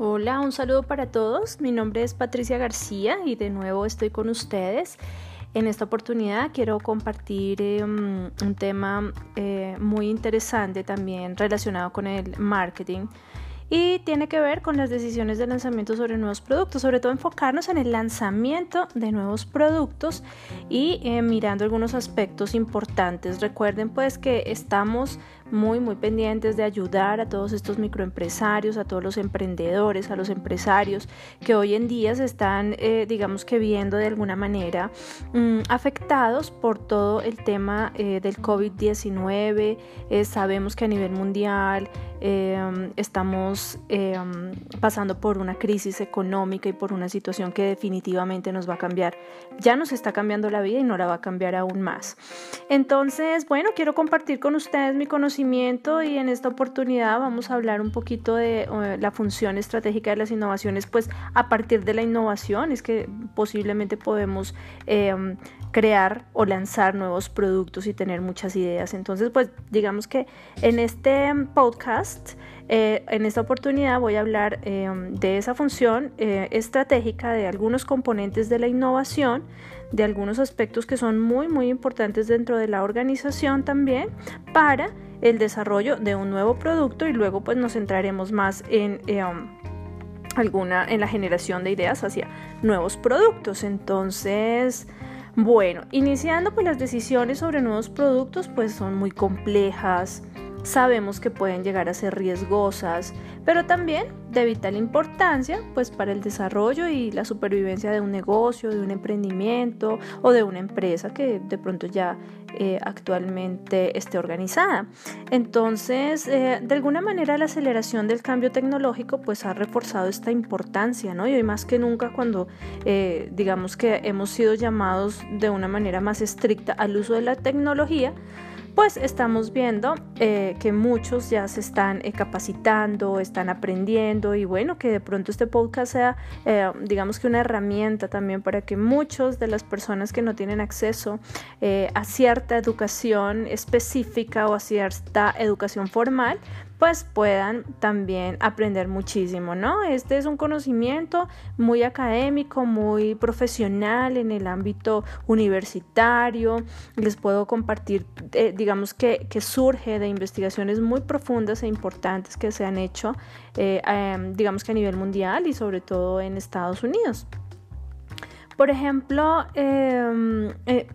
Hola, un saludo para todos. Mi nombre es Patricia García y de nuevo estoy con ustedes. En esta oportunidad quiero compartir eh, un tema eh, muy interesante también relacionado con el marketing y tiene que ver con las decisiones de lanzamiento sobre nuevos productos, sobre todo enfocarnos en el lanzamiento de nuevos productos y eh, mirando algunos aspectos importantes. Recuerden pues que estamos muy muy pendientes de ayudar a todos estos microempresarios, a todos los emprendedores, a los empresarios que hoy en día se están eh, digamos que viendo de alguna manera mm, afectados por todo el tema eh, del COVID-19. sabemos que a nivel mundial Em, estamos em, pasando por una crisis económica y por una situación que definitivamente nos va a cambiar. Ya nos está cambiando la vida y no la va a cambiar aún más. Entonces, bueno, quiero compartir con ustedes mi conocimiento y en esta oportunidad vamos a hablar un poquito de eh, la función estratégica de las innovaciones, pues a partir de la innovación es que posiblemente podemos em, crear o lanzar nuevos productos y tener muchas ideas. Entonces, pues digamos que en este podcast, eh, en esta oportunidad voy a hablar eh, de esa función eh, estratégica, de algunos componentes de la innovación, de algunos aspectos que son muy, muy importantes dentro de la organización también para el desarrollo de un nuevo producto y luego pues nos centraremos más en... alguna en la generación de ideas hacia nuevos productos. Entonces bueno, iniciando pues las decisiones sobre nuevos productos pues son muy complejas, sabemos que pueden llegar a ser riesgosas, pero también de vital importancia pues para el desarrollo y la supervivencia de un negocio, de un emprendimiento o de una empresa que de pronto ya eh, actualmente esté organizada. Entonces, eh, de alguna manera la aceleración del cambio tecnológico pues ha reforzado esta importancia, ¿no? Y hoy más que nunca cuando eh, digamos que hemos sido llamados de una manera más estricta al uso de la tecnología, pues estamos viendo eh, que muchos ya se están eh, capacitando, están aprendiendo y bueno, que de pronto este podcast sea, eh, digamos que una herramienta también para que muchos de las personas que no tienen acceso a cierta educación específica o a cierta educación formal, pues puedan también aprender muchísimo, ¿no? Este es un conocimiento muy académico, muy profesional en el ámbito universitario. Les puedo compartir, eh, digamos que, surge de investigaciones muy profundas e importantes que se han hecho, eh, em, digamos que a nivel mundial y sobre todo en Estados Unidos. Por ejemplo, em, eh,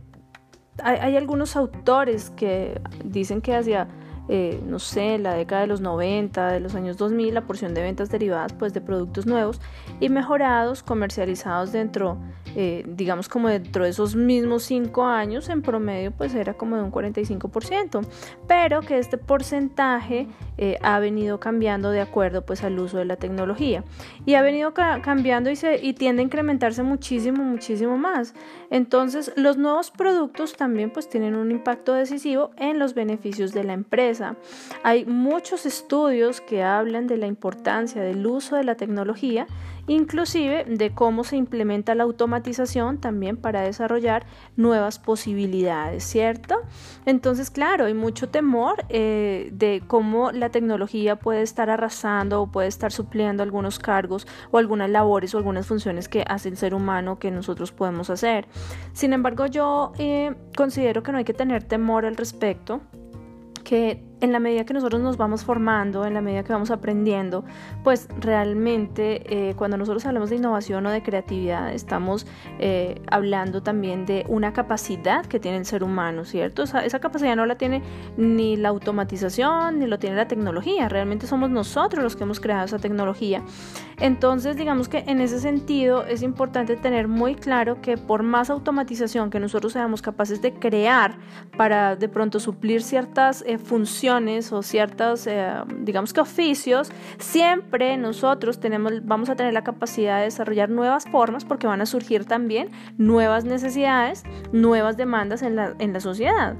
hay, hay algunos autores que dicen que hacia eh, no sé, la década de los 90, de los años 2000, la porción de ventas derivadas pues de productos nuevos y mejorados, comercializados dentro, eh, digamos como dentro de esos mismos 5 años, en promedio pues era como de un 45%, pero que este porcentaje eh, ha venido cambiando de acuerdo pues al uso de la tecnología y ha venido cambiando y, y tiende a incrementarse muchísimo, muchísimo más. Entonces los nuevos productos también pues tienen un impacto decisivo en los beneficios de la empresa hay muchos estudios que hablan de la importancia del uso de la tecnología, inclusive de cómo se implementa la automatización también para desarrollar nuevas posibilidades, ¿cierto? Entonces, claro, hay mucho temor eh, de cómo la tecnología puede estar arrasando o puede estar supliendo algunos cargos o algunas labores o algunas funciones que hace el ser humano que nosotros podemos hacer. Sin embargo, yo eh, considero que no hay que tener temor al respecto que en la medida que nosotros nos vamos formando, en la medida que vamos aprendiendo, pues realmente eh, cuando nosotros hablamos de innovación o de creatividad, estamos eh, hablando también de una capacidad que tiene el ser humano, ¿cierto? esa capacidad no la tiene ni la automatización, ni lo tiene la tecnología, realmente somos nosotros los que hemos creado esa tecnología. Entonces, digamos que en ese sentido es importante tener muy claro que por más automatización que nosotros seamos capaces de crear para de pronto suplir ciertas eh, funciones, o ciertos, eh, digamos que oficios, siempre nosotros tenemos, vamos a tener la capacidad de desarrollar nuevas formas porque van a surgir también nuevas necesidades, nuevas demandas en la, en la sociedad.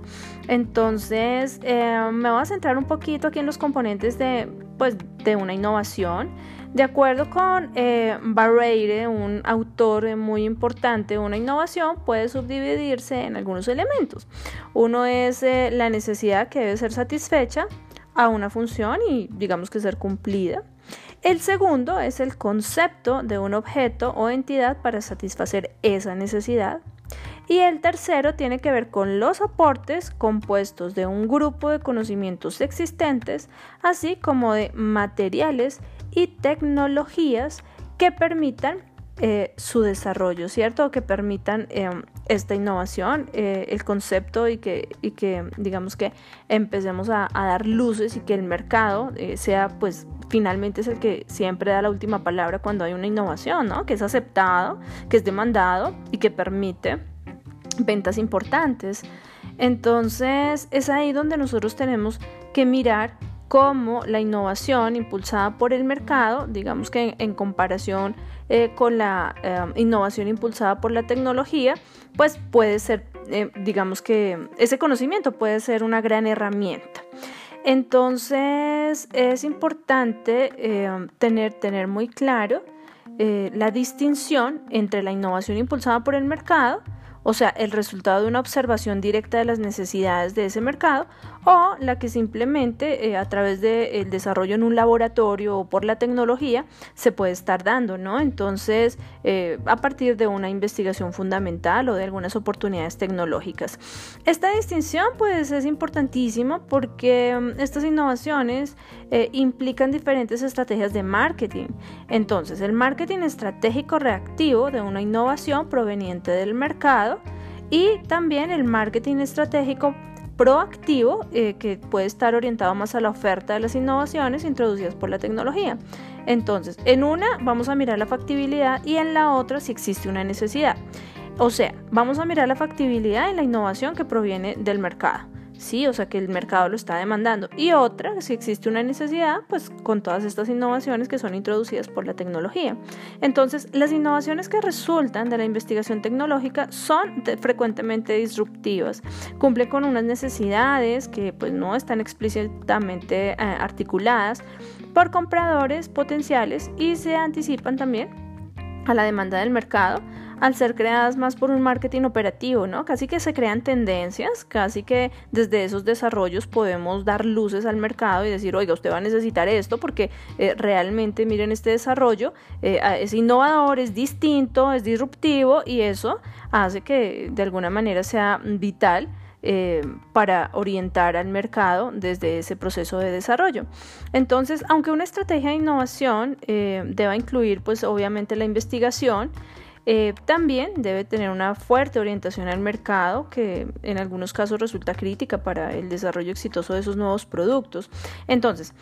Entonces, eh, me voy a centrar un poquito aquí en los componentes de, pues, de una innovación. De acuerdo con eh, Barreire, un autor muy importante, una innovación puede subdividirse en algunos elementos. Uno es eh, la necesidad que debe ser satisfecha a una función y digamos que ser cumplida. El segundo es el concepto de un objeto o entidad para satisfacer esa necesidad. Y el tercero tiene que ver con los aportes compuestos de un grupo de conocimientos existentes, así como de materiales y tecnologías que permitan eh, su desarrollo, ¿cierto? Que permitan em, esta innovación, eh, el concepto y que, y que, digamos que empecemos a, dar luces y que el mercado eh, sea, pues, finalmente es el que siempre da la última palabra cuando hay una innovación, ¿no? Que es aceptado, que es demandado y que permite ventas importantes. Entonces, es ahí donde nosotros tenemos que mirar cómo la innovación impulsada por el mercado, digamos que en, comparación eh, con la eh, innovación impulsada por la tecnología, pues puede ser, eh, digamos que ese conocimiento puede ser una gran herramienta. Entonces es importante tener, tener muy claro la distinción entre la innovación impulsada por el mercado o sea, el resultado de una observación directa de las necesidades de ese mercado, o la que simplemente eh, a través del desarrollo en un laboratorio o por la tecnología se puede estar dando, ¿no? Entonces, eh, a partir de una investigación fundamental o de algunas oportunidades tecnológicas. Esta distinción, pues, es importantísima porque mm, estas innovaciones eh, implican diferentes estrategias de marketing. Entonces, el marketing estratégico reactivo de una innovación proveniente del mercado y también el marketing estratégico proactivo eh, que puede estar orientado más a la oferta de las innovaciones introducidas por la tecnología. Entonces, en una vamos a mirar la factibilidad y en la otra si existe una necesidad. O sea, vamos a mirar la factibilidad en la innovación que proviene del mercado. ¿Sí? O sea, que el mercado lo está demandando. Y otra, si existe una necesidad, pues con todas estas innovaciones que son introducidas por la tecnología. Entonces, las innovaciones que resultan de la investigación tecnológica son frecuentemente disruptivas, cumplen con unas necesidades que pues no están explícitamente eh, articuladas por compradores potenciales y se anticipan también a la demanda del mercado al ser creadas más por un marketing operativo, ¿no? Casi que se crean tendencias, casi que desde esos desarrollos podemos dar luces al mercado y decir, oiga, usted va a necesitar esto porque eh, realmente miren este desarrollo, eh, es innovador, es distinto, es disruptivo y eso hace que de alguna manera sea vital. Eh, para orientar al mercado desde ese proceso de desarrollo. Entonces, aunque una estrategia de innovación deba incluir, pues obviamente la investigación, eh, también debe tener una fuerte orientación al mercado que en algunos casos resulta crítica para el desarrollo exitoso de esos nuevos productos. Entonces,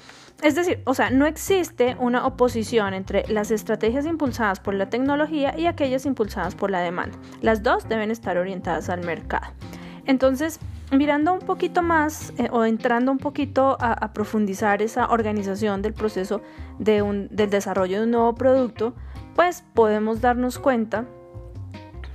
es decir, o sea, no existe una oposición entre las estrategias impulsadas por la tecnología y aquellas impulsadas por la demanda. Las dos deben estar orientadas al mercado. Entonces, mirando un poquito más eh, o entrando un poquito a, profundizar esa organización del proceso del desarrollo de un nuevo producto, pues podemos darnos cuenta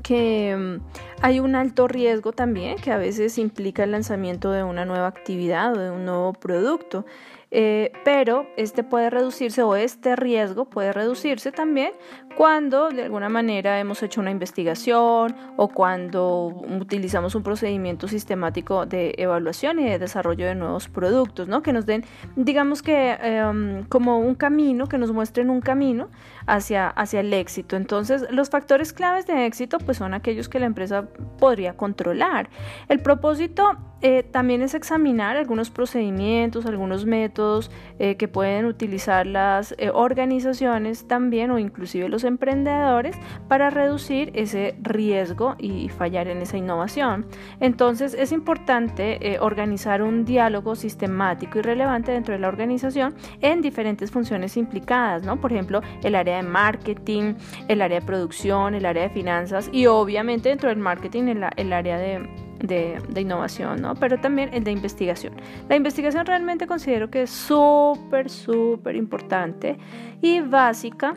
que mm, hay un alto riesgo también que a veces implica el lanzamiento de una nueva actividad o de un nuevo producto. Eh, pero este puede reducirse o este riesgo puede reducirse también cuando de alguna manera hemos hecho una investigación o cuando utilizamos un procedimiento sistemático de evaluación y de desarrollo de nuevos productos, ¿no? Que nos den, digamos que em, como un camino, que nos muestren un camino hacia, hacia el éxito. Entonces, los factores claves de éxito pues son aquellos que la empresa podría controlar. El propósito eh, también es examinar algunos procedimientos, algunos métodos eh, que pueden utilizar las eh, organizaciones también o inclusive los emprendedores para reducir ese riesgo y fallar en esa innovación. Entonces es importante eh, organizar un diálogo sistemático y relevante dentro de la organización en diferentes funciones implicadas, ¿no? Por ejemplo, el área de marketing, el área de producción, el área de finanzas y obviamente dentro del marketing el, área de, de, innovación, ¿no? Pero también el de investigación. La investigación realmente considero que es súper, súper importante y básica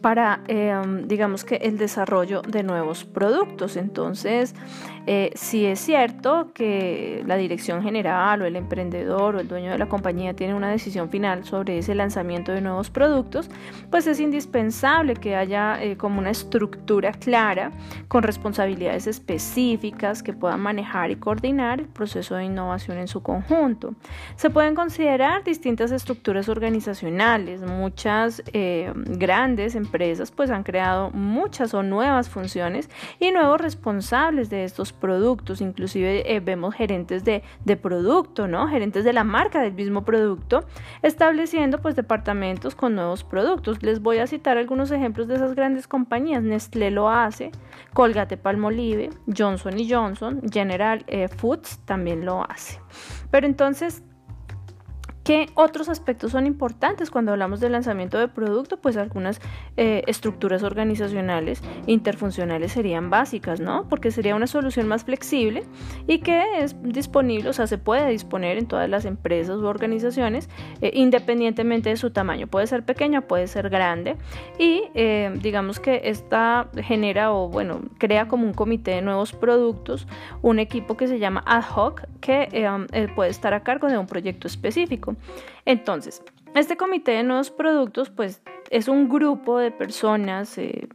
para, em, digamos que, el desarrollo de nuevos productos. Entonces, Eh, si es cierto que la dirección general o el emprendedor o el dueño de la compañía tiene una decisión final sobre ese lanzamiento de nuevos productos, pues es indispensable que haya eh, como una estructura clara con responsabilidades específicas que puedan manejar y coordinar el proceso de innovación en su conjunto. Se pueden considerar distintas estructuras organizacionales. Muchas eh, grandes empresas pues han creado muchas o nuevas funciones y nuevos responsables de estos productos. Inclusive eh, vemos gerentes de, de producto, ¿no? Gerentes de la marca del mismo producto, estableciendo pues departamentos con nuevos productos. Les voy a citar algunos ejemplos de esas grandes compañías. Nestlé lo hace, Colgate Palmolive, Johnson Johnson, General eh, Foods también lo hace. Pero entonces, ¿Qué otros aspectos son importantes cuando hablamos de lanzamiento de producto? Pues algunas eh, estructuras organizacionales interfuncionales serían básicas, ¿no? Porque sería una solución más flexible y que es disponible, o sea, se puede disponer en todas las empresas u organizaciones eh, independientemente de su tamaño. Puede ser pequeña, puede ser grande y eh, digamos que esta genera o bueno, crea como un comité de nuevos productos, un equipo que se llama ad hoc que puede estar a cargo de un proyecto específico. Entonces, este comité de nuevos productos, pues es un grupo de personas, eh,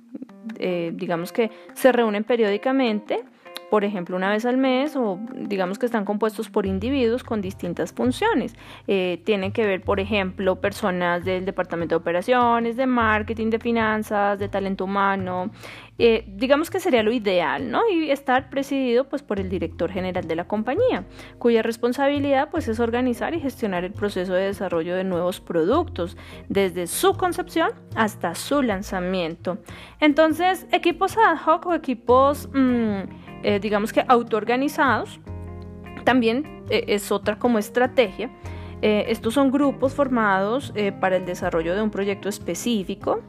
eh, digamos que se reúnen periódicamente por ejemplo, una vez al mes o digamos que están compuestos por individuos con distintas funciones. Eh, tienen que ver, por ejemplo, personas del departamento de operaciones, de marketing, de finanzas, de talento humano. Eh, digamos que sería lo ideal, ¿no? Y estar presidido pues por el director general de la compañía, cuya responsabilidad pues es organizar y gestionar el proceso de desarrollo de nuevos productos, desde su concepción hasta su lanzamiento. Entonces, equipos ad hoc o equipos... Mm, eh, digamos que autoorganizados, también eh, es otra como estrategia. Eh, estos son grupos formados para el desarrollo de un proyecto específico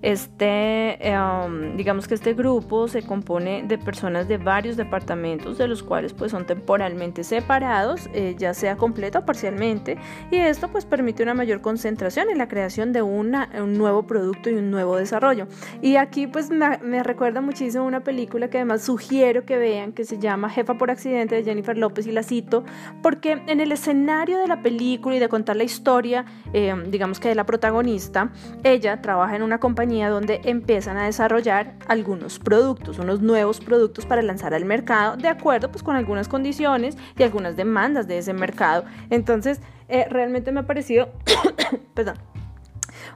este, em, digamos que este grupo se compone de personas de varios departamentos, de los cuales pues son temporalmente separados, eh, ya sea completa o parcialmente, y esto pues permite una mayor concentración en la creación de un nuevo producto y un nuevo desarrollo. Y aquí pues me, me, recuerda muchísimo una película que además sugiero que vean, que se llama Jefa por accidente de Jennifer López y la cito, porque en el escenario de la película y de contar la historia, em, digamos que de la protagonista, ella trabaja en una compañía donde empiezan a desarrollar algunos productos, unos nuevos productos para lanzar al mercado, de acuerdo pues con algunas condiciones y algunas demandas de ese mercado. Entonces, eh, realmente me ha parecido, perdón,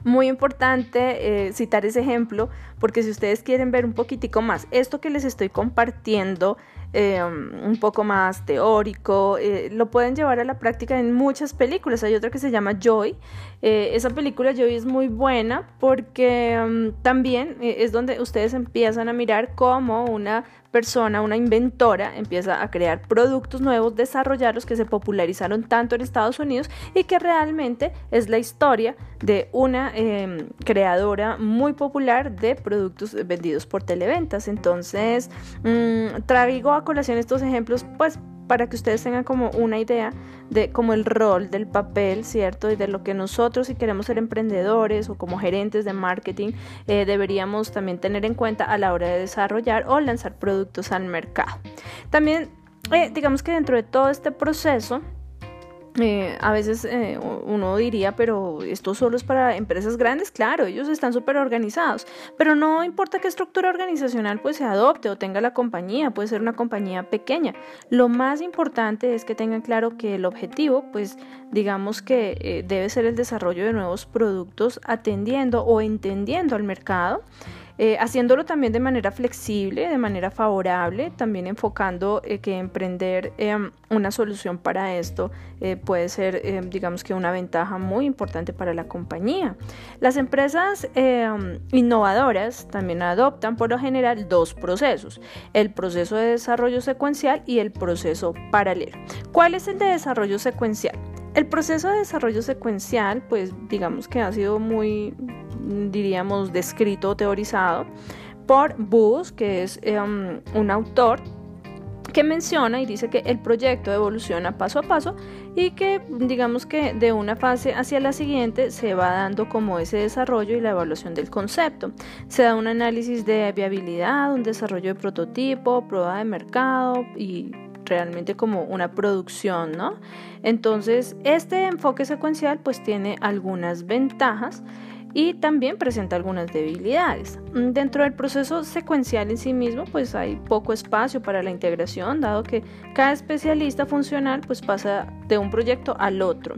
muy importante eh, citar ese ejemplo porque si ustedes quieren ver un poquitico más esto que les estoy compartiendo Em, un poco más teórico, eh, lo pueden llevar a la práctica en muchas películas. Hay otra que se llama Joy. Eh, esa película Joy es muy buena porque em, también eh, es donde ustedes empiezan a mirar cómo una persona, una inventora, empieza a crear productos nuevos, desarrollarlos que se popularizaron tanto en Estados Unidos y que realmente es la historia de una em, creadora muy popular de productos vendidos por televentas. Entonces, mmm, traigo a colación estos ejemplos, pues para que ustedes tengan como una idea de como el rol del papel, ¿cierto? Y de lo que nosotros si queremos ser emprendedores o como gerentes de marketing eh, deberíamos también tener en cuenta a la hora de desarrollar o lanzar productos al mercado. También, eh, digamos que dentro de todo este proceso, eh, a veces eh, uno diría, pero esto solo es para empresas grandes, claro, ellos están súper organizados, pero no importa qué estructura organizacional pues se adopte o tenga la compañía, puede ser una compañía pequeña. Lo más importante es que tengan claro que el objetivo pues digamos que eh, debe ser el desarrollo de nuevos productos atendiendo o entendiendo al mercado. Eh, haciéndolo también de manera flexible, de manera favorable, también enfocando eh, que emprender em, una solución para esto eh, puede ser, em, digamos que una ventaja muy importante para la compañía. Las empresas em, innovadoras también adoptan por lo general dos procesos, el proceso de desarrollo secuencial y el proceso paralelo. ¿Cuál es el de desarrollo secuencial? El proceso de desarrollo secuencial, pues digamos que ha sido muy diríamos, descrito teorizado por Bus, que es em, un autor que menciona y dice que el proyecto evoluciona paso a paso y que digamos que de una fase hacia la siguiente se va dando como ese desarrollo y la evaluación del concepto. Se da un análisis de viabilidad, un desarrollo de prototipo, prueba de mercado y realmente como una producción, ¿no? Entonces, este enfoque secuencial pues tiene algunas ventajas y también presenta algunas debilidades. Dentro del proceso secuencial en sí mismo, pues hay poco espacio para la integración, dado que cada especialista funcional pues pasa de un proyecto al otro.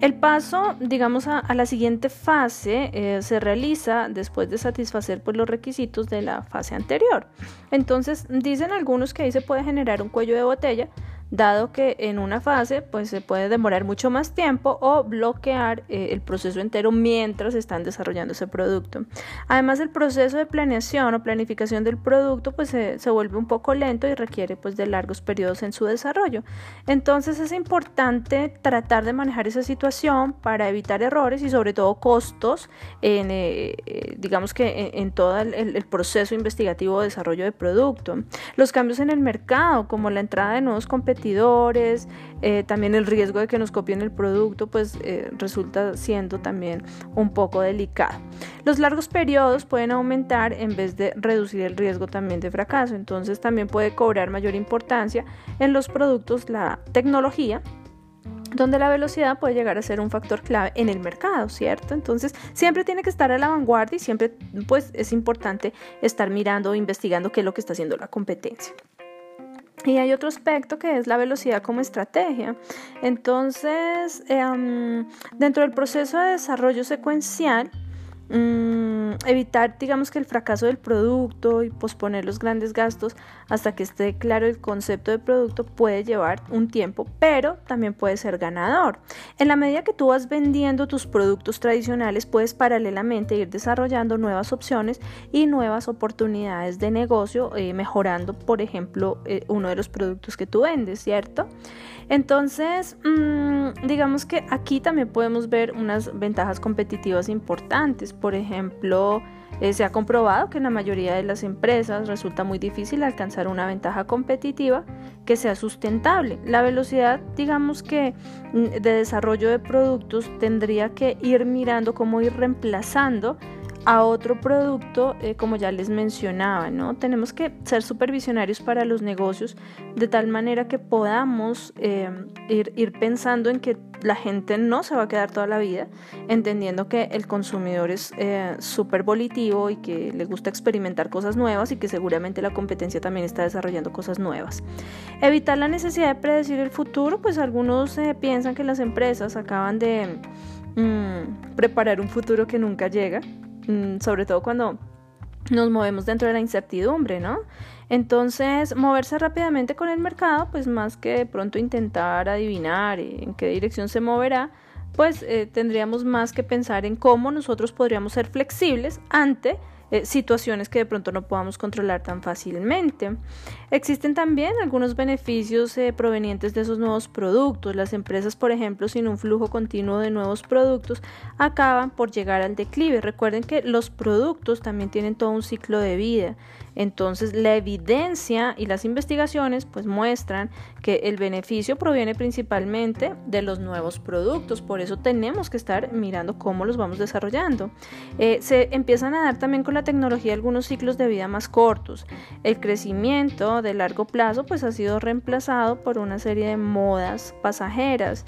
El paso, digamos, a, la siguiente fase eh, se realiza después de satisfacer pues, los requisitos de la fase anterior. Entonces, dicen algunos que ahí se puede generar un cuello de botella dado que en una fase pues se puede demorar mucho más tiempo o bloquear eh, el proceso entero mientras están desarrollando ese producto. Además el proceso de planeación o planificación del producto pues se, vuelve un poco lento y requiere pues de largos periodos en su desarrollo. Entonces es importante tratar de manejar esa situación para evitar errores y sobre todo costos en eh, eh, digamos que en, todo el, el proceso investigativo de desarrollo de producto. Los cambios en el mercado como la entrada de nuevos competidores eh, también el riesgo de que nos copien el producto, pues eh, resulta siendo también un poco delicado. Los largos periodos pueden aumentar en vez de reducir el riesgo también de fracaso, entonces también puede cobrar mayor importancia en los productos la tecnología donde la velocidad puede llegar a ser un factor clave en el mercado, ¿cierto? Entonces, siempre tiene que estar a la vanguardia y siempre pues es importante estar mirando o investigando qué es lo que está haciendo la competencia. Y hay otro aspecto que es la velocidad como estrategia. Entonces, em, dentro del proceso de desarrollo secuencial, Mm, evitar, digamos que el fracaso del producto y posponer los grandes gastos hasta que esté claro el concepto de producto puede llevar un tiempo, pero también puede ser ganador. En la medida que tú vas vendiendo tus productos tradicionales, puedes paralelamente ir desarrollando nuevas opciones y nuevas oportunidades de negocio, eh, mejorando, por ejemplo, eh, uno de los productos que tú vendes, ¿cierto? Entonces, mm, digamos que aquí también podemos ver unas ventajas competitivas importantes. Por ejemplo, eh, se ha comprobado que en la mayoría de las empresas resulta muy difícil alcanzar una ventaja competitiva que sea sustentable. La velocidad, digamos que mm, de desarrollo de productos tendría que ir mirando cómo ir reemplazando a otro producto, eh, como ya les mencionaba, ¿no? Tenemos que ser supervisionarios para los negocios de tal manera que podamos eh, ir, pensando en que la gente no se va a quedar toda la vida, entendiendo que el consumidor es eh, súper volitivo y que le gusta experimentar cosas nuevas y que seguramente la competencia también está desarrollando cosas nuevas. Evitar la necesidad de predecir el futuro, pues algunos piensan que las empresas acaban de mm, preparar un futuro que nunca llega sobre todo cuando nos movemos dentro de la incertidumbre, ¿no? Entonces, moverse rápidamente con el mercado, pues más que de pronto intentar adivinar en qué dirección se moverá, pues eh, tendríamos más que pensar en cómo nosotros podríamos ser flexibles ante eh, situaciones que de pronto no podamos controlar tan fácilmente. Existen también algunos beneficios eh, provenientes de esos nuevos productos. Las empresas, por ejemplo, sin un flujo continuo de nuevos productos, acaban por llegar al declive. Recuerden que los productos también tienen todo un ciclo de vida. Entonces, la evidencia y las investigaciones pues muestran que el beneficio proviene principalmente de los nuevos productos. Por eso tenemos que estar mirando cómo los vamos desarrollando. Eh, se empiezan a dar también con la tecnología algunos ciclos de vida más cortos. El crecimiento de largo plazo pues ha sido reemplazado por una serie de modas pasajeras,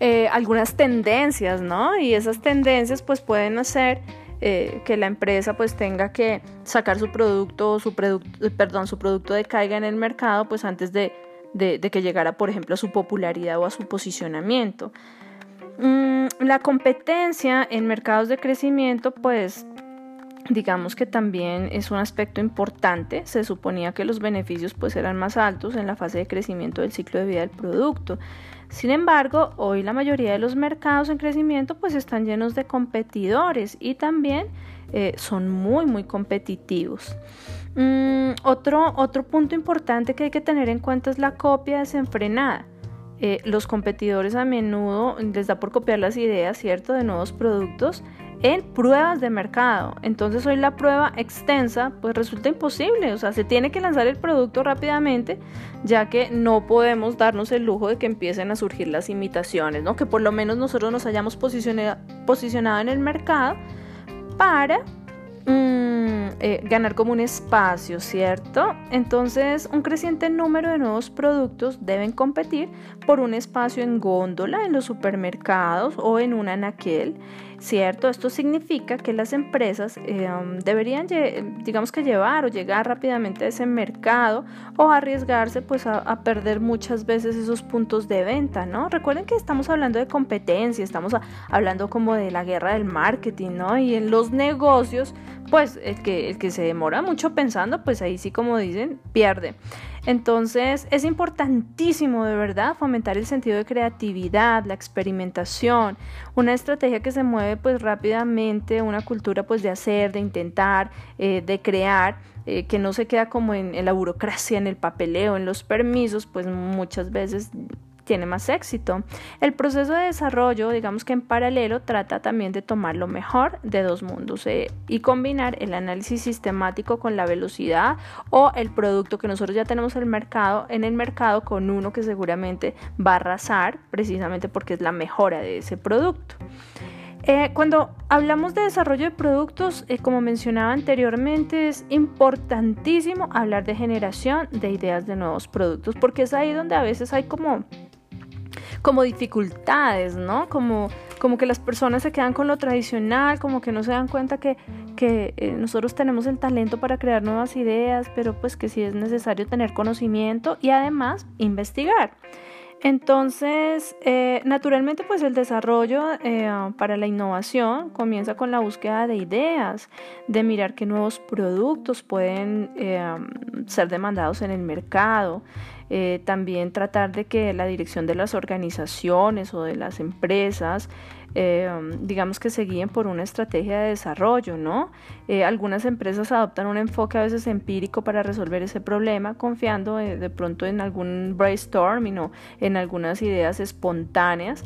eh, algunas tendencias, ¿no? Y esas tendencias pues pueden hacer eh, que la empresa pues tenga que sacar su producto, su producto, perdón, su producto decaiga en el mercado pues antes de, que llegara por ejemplo a su popularidad o a su posicionamiento. Mm, la competencia en mercados de crecimiento pues digamos que también es un aspecto importante. Se suponía que los beneficios pues eran más altos en la fase de crecimiento del ciclo de vida del producto. Sin embargo, hoy la mayoría de los mercados en crecimiento pues están llenos de competidores y también eh, son muy muy competitivos. Mm, otro, otro punto importante que hay que tener en cuenta es la copia desenfrenada. Eh, los competidores a menudo les da por copiar las ideas, ¿cierto?, de nuevos productos en pruebas de mercado. Entonces hoy la prueba extensa pues resulta imposible, o sea, se tiene que lanzar el producto rápidamente, ya que no podemos darnos el lujo de que empiecen a surgir las imitaciones, ¿no? Que por lo menos nosotros nos hayamos posicionado en el mercado para mm, eh, ganar como un espacio, ¿cierto? Entonces, un creciente número de nuevos productos deben competir por un espacio en góndola en los supermercados o en un anaquel ¿cierto? Esto significa que las empresas eh, um, deberían, digamos que llevar o llegar rápidamente a ese mercado o arriesgarse pues a, perder muchas veces esos puntos de venta, ¿no? Recuerden que estamos hablando de competencia, estamos hablando como de la guerra del marketing, ¿no? Y en los negocios, pues el que, el que se demora mucho pensando, pues ahí sí como dicen, pierde. Entonces es importantísimo de verdad fomentar el sentido de creatividad, la experimentación, una estrategia que se mueve pues rápidamente, una cultura pues de hacer, de intentar, eh, de crear. Eh, que no se queda como en la burocracia, en el papeleo, en los permisos, pues muchas veces tiene más éxito. El proceso de desarrollo, digamos que en paralelo, trata también de tomar lo mejor de dos mundos eh, y combinar el análisis sistemático con la velocidad o el producto que nosotros ya tenemos en el mercado, en el mercado con uno que seguramente va a arrasar precisamente porque es la mejora de ese producto. Eh, cuando hablamos de desarrollo de productos, eh, como mencionaba anteriormente, es importantísimo hablar de generación de ideas de nuevos productos, porque es ahí donde a veces hay como como dificultades, ¿no? Como, como que las personas se quedan con lo tradicional, como que no se dan cuenta que, que eh, nosotros tenemos el talento para crear nuevas ideas, pero pues que sí es necesario tener conocimiento y además investigar. Entonces, eh, naturalmente, pues el desarrollo eh, para la innovación comienza con la búsqueda de ideas, de mirar qué nuevos productos pueden ser demandados en el mercado, eh, también tratar de que la dirección de las organizaciones o de las empresas, eh, digamos que se guíen por una estrategia de desarrollo, ¿no? Eh, algunas empresas adoptan un enfoque a veces empírico para resolver ese problema, confiando de pronto en algún brainstorming o en algunas ideas espontáneas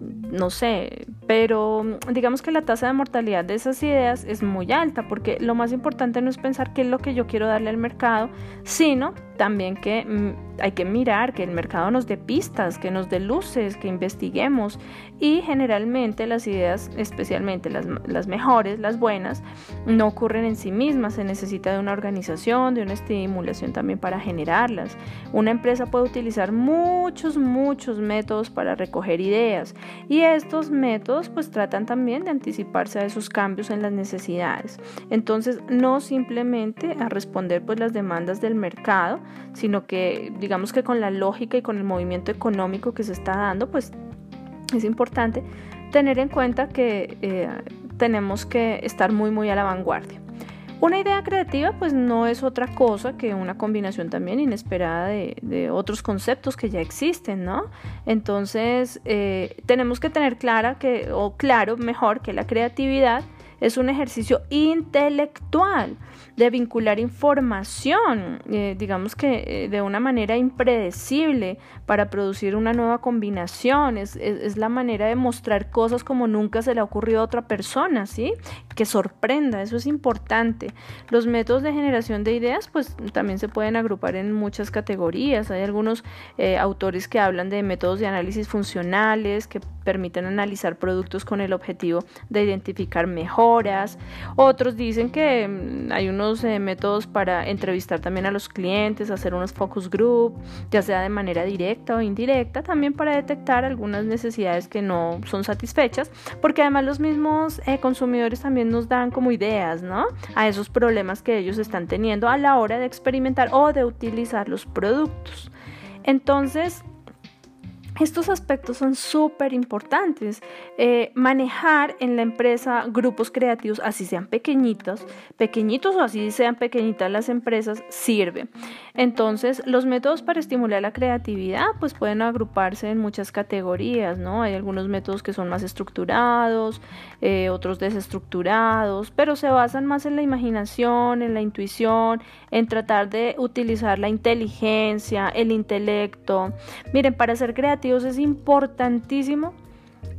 no sé, pero digamos que la tasa de mortalidad de esas ideas es muy alta porque lo más importante no es pensar qué es lo que yo quiero darle al mercado, sino también que mm, hay que mirar que el mercado nos dé pistas, que nos dé luces, que investiguemos y generalmente las ideas, especialmente las, las mejores, las buenas, no ocurren en sí mismas, se necesita de una organización, de una estimulación también para generarlas. Una empresa puede utilizar muchos, muchos métodos para recoger ideas y estos métodos pues tratan también de anticiparse a esos cambios en las necesidades. Entonces no simplemente a responder pues las demandas del mercado, sino que digamos que con la lógica y con el movimiento económico que se está dando pues es importante tener en cuenta que eh, tenemos que estar muy muy a la vanguardia. Una idea creativa pues no es otra cosa que una combinación también inesperada de, otros conceptos que ya existen, ¿no? Entonces eh, tenemos que tener clara que, o claro mejor que la creatividad es un ejercicio intelectual de vincular información, eh, digamos que eh, de una manera impredecible para producir una nueva combinación. Es, es, la manera de mostrar cosas como nunca se le ha ocurrido a otra persona, ¿sí? Que sorprenda, eso es importante. Los métodos de generación de ideas, pues también se pueden agrupar en muchas categorías. Hay algunos eh, autores que hablan de métodos de análisis funcionales que permiten analizar productos con el objetivo de identificar mejoras. Otros dicen que mm, hay unos eh, métodos para entrevistar también a los clientes, hacer unos focus group, ya sea de manera directa o indirecta, también para detectar algunas necesidades que no son satisfechas, porque además los mismos eh, consumidores también nos dan como ideas, ¿no? A esos problemas que ellos están teniendo a la hora de experimentar o de utilizar los productos. Entonces, estos aspectos son súper importantes. Eh, manejar en la empresa grupos creativos, así sean pequeñitos, pequeñitos o así sean pequeñitas las empresas, sirve. Entonces, los métodos para estimular la creatividad, pues pueden agruparse en muchas categorías, ¿no? Hay algunos métodos que son más estructurados, eh, otros desestructurados, pero se basan más en la imaginación, en la intuición, en tratar de utilizar la inteligencia, el intelecto. Miren, para ser creativos es importantísimo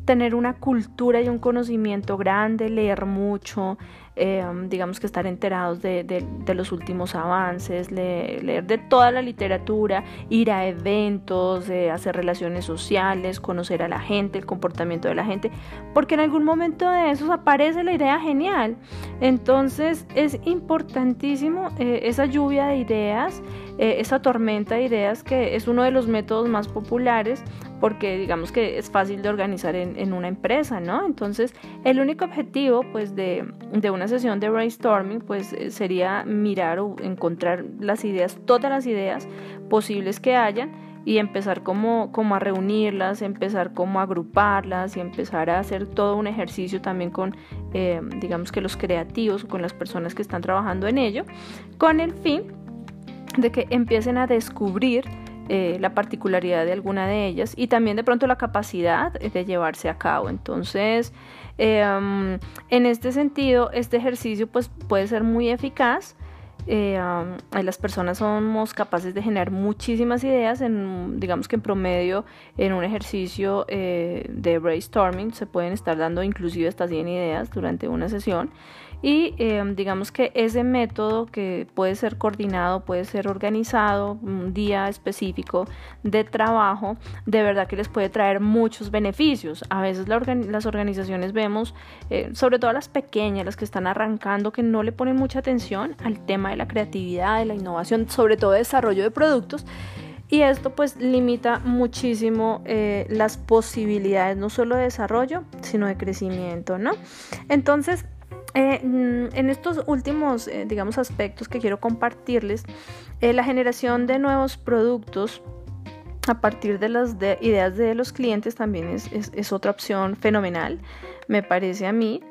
tener una cultura y un conocimiento grande, leer mucho, Em, digamos que estar enterados de, los últimos avances, leer de toda la literatura, ir a eventos, hacer relaciones sociales, conocer a la gente, el comportamiento de la gente, porque en algún momento de esos aparece la idea genial. Entonces es importantísimo eh, esa lluvia de ideas, eh, esa tormenta de ideas que es uno de los métodos más populares porque digamos que es fácil de organizar en, una empresa, ¿no? Entonces, el único objetivo, pues, de, una sesión de brainstorming, pues, eh, sería mirar o encontrar las ideas, todas las ideas posibles que hayan y empezar como, como a reunirlas, empezar como a agruparlas y empezar a hacer todo un ejercicio también con, eh, digamos que los creativos, con las personas que están trabajando en ello, con el fin de que empiecen a descubrir eh, la particularidad de alguna de ellas y también de pronto la capacidad de llevarse a cabo. Entonces, em, en este sentido, este ejercicio pues, puede ser muy eficaz. Eh, las personas somos capaces de generar muchísimas ideas, en, digamos que en promedio en un ejercicio eh, de brainstorming se pueden estar dando inclusive hasta 100 ideas durante una sesión y em, digamos que ese método que puede ser coordinado, puede ser organizado, un día específico de trabajo, de verdad que les puede traer muchos beneficios. A veces las organizaciones vemos, eh, sobre todo las pequeñas, las que están arrancando, que no le ponen mucha atención al tema de la creatividad, de la innovación, sobre todo desarrollo de productos. Y esto pues limita muchísimo eh, las posibilidades no solo de desarrollo, sino de crecimiento, ¿no? Entonces, eh, mm, en estos últimos, eh, digamos, aspectos que quiero compartirles, eh, la generación de nuevos productos a partir de las ideas de los clientes también es, otra opción fenomenal, me parece a mí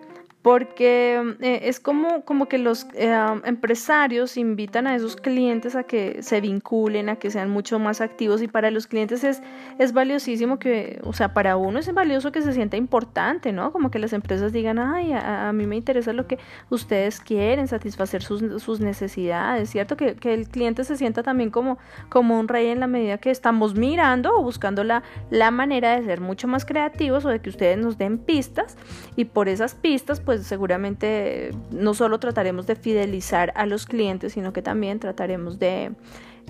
porque eh, es como, como que los eh, empresarios invitan a esos clientes a que se vinculen, a que sean mucho más activos y para los clientes es, es valiosísimo que, o sea, para uno es valioso que se sienta importante, ¿no? Como que las empresas digan, ay, a, mí me interesa lo que ustedes quieren, satisfacer sus, sus necesidades, ¿cierto? Que, que, el cliente se sienta también como, como un rey en la medida que estamos mirando o buscando la, la manera de ser mucho más creativos o de que ustedes nos den pistas y por esas pistas, pues seguramente no solo trataremos de fidelizar a los clientes, sino que también trataremos de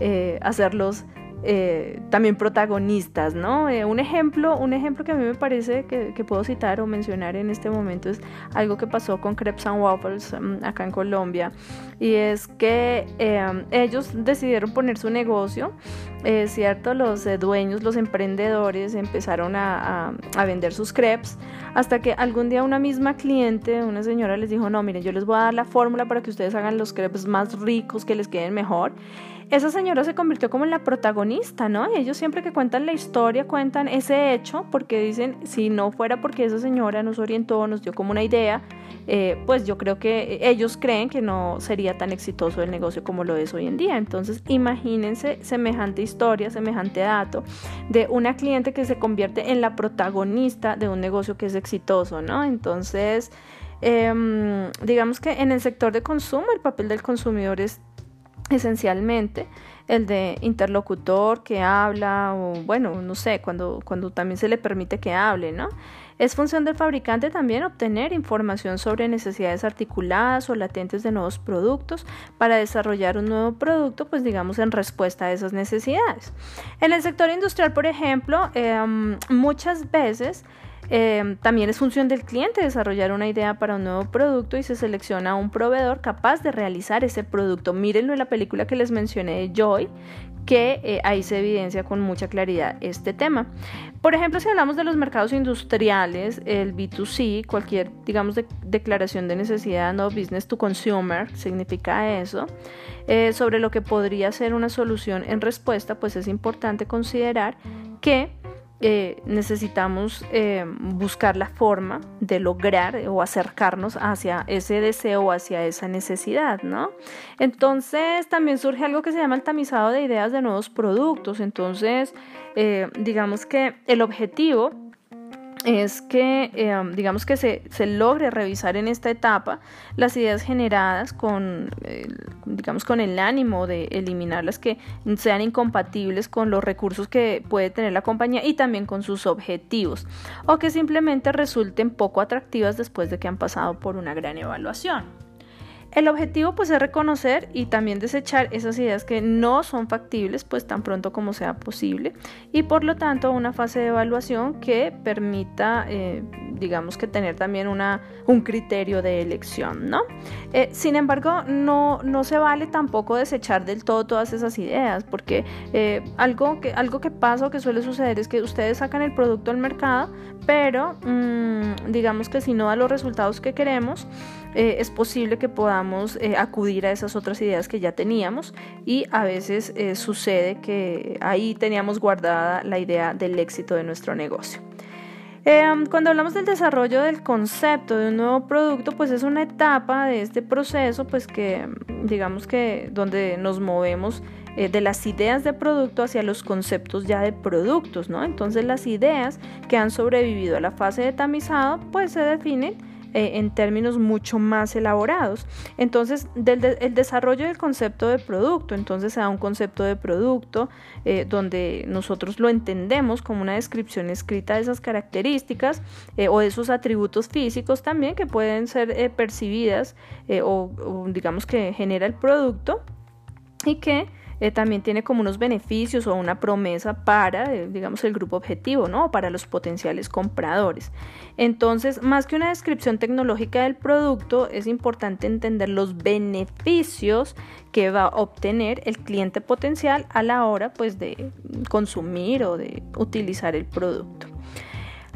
eh, hacerlos eh, también protagonistas, ¿no? Eh, un ejemplo, un ejemplo que a mí me parece que, puedo citar o mencionar en este momento es algo que pasó con Crepes and Waffles mm, acá en Colombia y es que em, ellos decidieron poner su negocio, cierto, los eh, dueños, los emprendedores empezaron a, a, vender sus crepes hasta que algún día una misma cliente, una señora les dijo, no, miren, yo les voy a dar la fórmula para que ustedes hagan los crepes más ricos, que les queden mejor esa señora se convirtió como en la protagonista, ¿no? Ellos siempre que cuentan la historia cuentan ese hecho porque dicen, si no fuera porque esa señora nos orientó, nos dio como una idea, eh, pues yo creo que ellos creen que no sería tan exitoso el negocio como lo es hoy en día. Entonces imagínense semejante historia, semejante dato de una cliente que se convierte en la protagonista de un negocio que es exitoso, ¿no? Entonces... Em, digamos que en el sector de consumo el papel del consumidor es esencialmente el de interlocutor que habla o bueno, no sé, cuando, cuando también se le permite que hable, ¿no? Es función del fabricante también obtener información sobre necesidades articuladas o latentes de nuevos productos para desarrollar un nuevo producto, pues digamos en respuesta a esas necesidades. En el sector industrial, por ejemplo, em, muchas veces Em, también es función del cliente desarrollar una idea para un nuevo producto y se selecciona un proveedor capaz de realizar ese producto. Mírenlo en la película que les mencioné de Joy, que eh, ahí se evidencia con mucha claridad este tema. Por ejemplo, si hablamos de los mercados industriales, el B2C, cualquier, digamos, declaración de necesidad, no business to consumer, significa eso, eh, sobre lo que podría ser una solución en respuesta, pues es importante considerar que eh, necesitamos eh, buscar la forma de lograr o acercarnos hacia ese deseo o hacia esa necesidad, ¿no? Entonces también surge algo que se llama el tamizado de ideas de nuevos productos. Entonces, eh, digamos que el objetivo es que, eh, digamos que se, logre revisar en esta etapa las ideas generadas con, digamos, con el ánimo de eliminar las que sean incompatibles con los recursos que puede tener la compañía y también con sus objetivos, o que simplemente resulten poco atractivas después de que han pasado por una gran evaluación. El objetivo pues es reconocer y también desechar esas ideas que no son factibles pues tan pronto como sea posible y por lo tanto una fase de evaluación que permita eh, digamos que tener también una, un criterio de elección, ¿no? Eh, sin embargo, no, no se vale tampoco desechar del todo todas esas ideas porque eh, algo, que, algo que pasa o que suele suceder es que ustedes sacan el producto al mercado pero mm, digamos que si no da los resultados que queremos, es posible que podamos eh, acudir a esas otras ideas que ya teníamos y a veces eh, sucede que ahí teníamos guardada la idea del éxito de nuestro negocio. Em, cuando hablamos del desarrollo del concepto de un nuevo producto, pues es una etapa de este proceso, pues que digamos que donde nos movemos eh, de las ideas de producto hacia los conceptos ya de productos, ¿no? Entonces las ideas que han sobrevivido a la fase de tamizado, pues se definen eh, en términos mucho más elaborados. Entonces, del el desarrollo del concepto de producto, entonces se da un concepto de producto eh, donde nosotros lo entendemos como una descripción escrita de esas características eh, o de esos atributos físicos también que pueden ser percibidas o, o digamos que genera el producto y que eh, también tiene como unos beneficios o una promesa para, eh, digamos, el grupo objetivo, ¿no? Para los potenciales compradores. Entonces, más que una descripción tecnológica del producto, es importante entender los beneficios que va a obtener el cliente potencial a la hora, pues, de consumir o de utilizar el producto.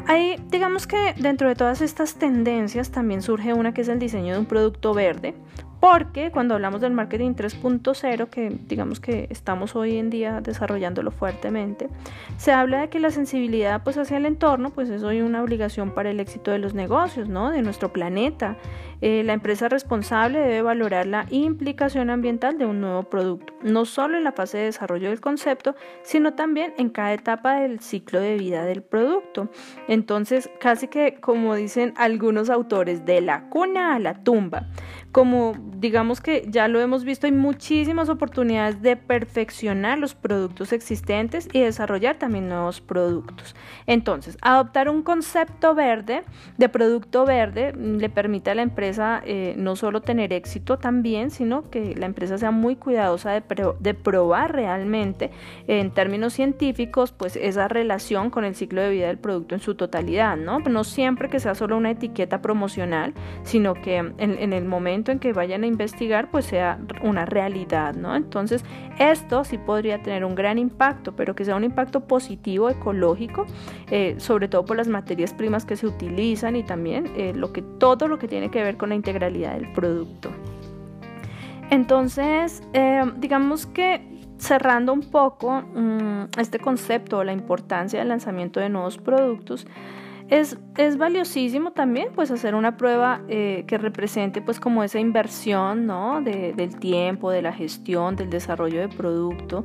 Ahí, digamos que dentro de todas estas tendencias también surge una que es el diseño de un producto verde porque cuando hablamos del marketing 3.0, que digamos que estamos hoy en día desarrollándolo fuertemente, se habla de que la sensibilidad pues hacia el entorno pues es hoy una obligación para el éxito de los negocios, ¿no? De nuestro planeta. Eh, la empresa responsable debe valorar la implicación ambiental de un nuevo producto, no solo en la fase de desarrollo del concepto, sino también en cada etapa del ciclo de vida del producto. Entonces, casi que como dicen algunos autores, de la cuna a la tumba como digamos que ya lo hemos visto, hay muchísimas oportunidades de perfeccionar los productos existentes y desarrollar también nuevos productos. Entonces, adoptar un concepto verde de producto verde le permite a la empresa eh, no solo tener éxito también, sino que la empresa sea muy cuidadosa de, probar realmente en términos científicos pues esa relación con el ciclo de vida del producto en su totalidad, ¿no? No siempre que sea solo una etiqueta promocional, sino que en, en el momento en que vayan a investigar pues sea una realidad, ¿no? Entonces esto sí podría tener un gran impacto, pero que sea un impacto positivo, ecológico, eh, sobre todo por las materias primas que se utilizan y también eh, lo que, todo lo que tiene que ver con la integralidad del producto. Entonces, eh, digamos que cerrando un poco mm, este concepto, la importancia del lanzamiento de nuevos productos, es, valiosísimo también pues hacer una prueba eh, que represente pues como esa inversión ¿no? del tiempo, de la gestión, del desarrollo de producto,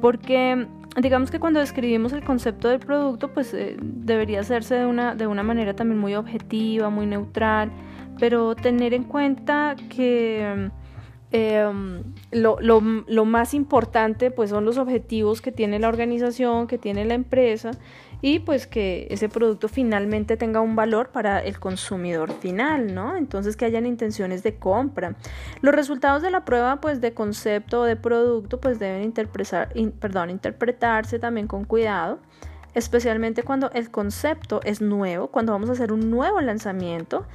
porque digamos que cuando describimos el concepto del producto pues eh, debería hacerse de una, de una manera también muy objetiva, muy neutral, pero tener en cuenta que... Em, lo, lo, más importante pues son los objetivos que tiene la organización, que tiene la empresa y pues que ese producto finalmente tenga un valor para el consumidor final, ¿no? Entonces que hayan intenciones de compra. Los resultados de la prueba pues de concepto o de producto pues deben interpretar, perdón, interpretarse también con cuidado especialmente cuando el concepto es nuevo, cuando vamos a hacer un nuevo lanzamiento,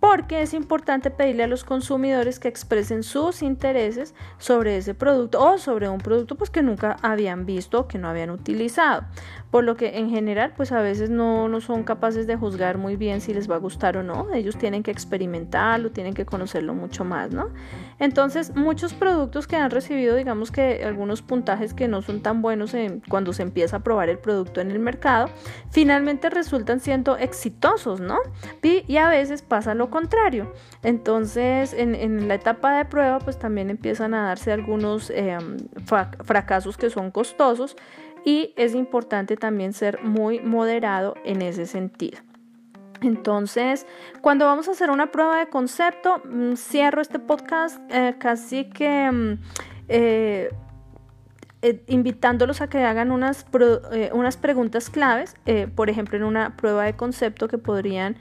porque es importante pedirle a los consumidores que expresen sus intereses sobre ese producto o sobre un producto pues que nunca habían visto o que no habían utilizado por lo que en general pues a veces no, no son capaces de juzgar muy bien si les va a gustar o no, ellos tienen que experimentarlo, tienen que conocerlo mucho más, ¿no? Entonces muchos productos que han recibido digamos que algunos puntajes que no son tan buenos en, cuando se empieza a probar el producto en el mercado, finalmente resultan siendo exitosos, ¿no? Y, a veces pasa lo contrario. Entonces en, en, la etapa de prueba pues también empiezan a darse algunos em, fracasos que son costosos y es importante también ser muy moderado en ese sentido. Entonces, cuando vamos a hacer una prueba de concepto, mm, cierro este podcast eh, casi que mm, eh, eh, invitándolos a que hagan unas, unas preguntas claves, por ejemplo, en una prueba de concepto que podrían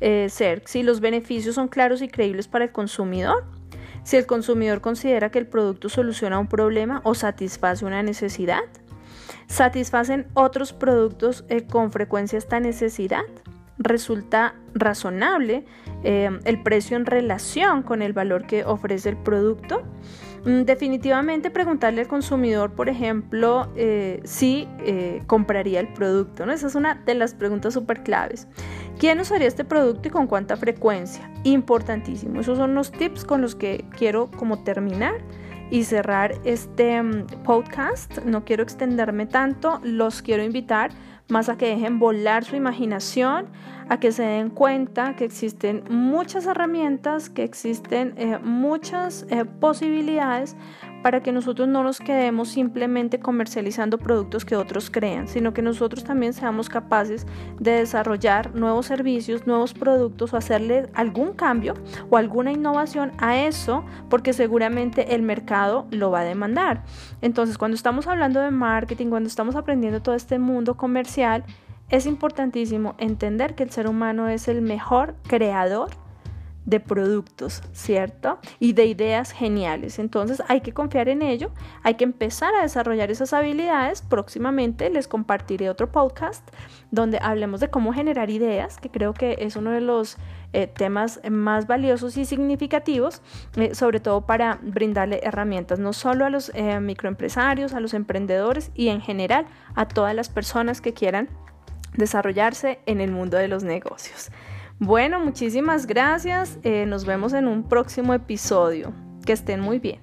ser si los beneficios son claros y creíbles para el consumidor, si el consumidor considera que el producto soluciona un problema o satisface una necesidad, satisfacen otros productos con frecuencia esta necesidad resulta razonable eh, el precio en relación con el valor que ofrece el producto. Mm, definitivamente preguntarle al consumidor, por ejemplo, eh, si eh, compraría el producto. ¿no? Esa es una de las preguntas súper claves. ¿Quién usaría este producto y con cuánta frecuencia? Importantísimo. Esos son los tips con los que quiero como terminar y cerrar este mm, podcast. No quiero extenderme tanto. Los quiero invitar más a que dejen volar su imaginación, a que se den cuenta que existen muchas herramientas, que existen eh, muchas eh, posibilidades para que nosotros no nos quedemos simplemente comercializando productos que otros crean, sino que nosotros también seamos capaces de desarrollar nuevos servicios, nuevos productos o hacerle algún cambio o alguna innovación a eso, porque seguramente el mercado lo va a demandar. Entonces, cuando estamos hablando de marketing, cuando estamos aprendiendo todo este mundo comercial, es importantísimo entender que el ser humano es el mejor creador de productos, ¿cierto? Y de ideas geniales. Entonces hay que confiar en ello, hay que empezar a desarrollar esas habilidades. Próximamente les compartiré otro podcast donde hablemos de cómo generar ideas, que creo que es uno de los eh, temas más valiosos y significativos, eh, sobre todo para brindarle herramientas no solo a los eh, microempresarios, a los emprendedores y en general a todas las personas que quieran desarrollarse en el mundo de los negocios. Bueno, muchísimas gracias. Eh, nos vemos en un próximo episodio. Que estén muy bien.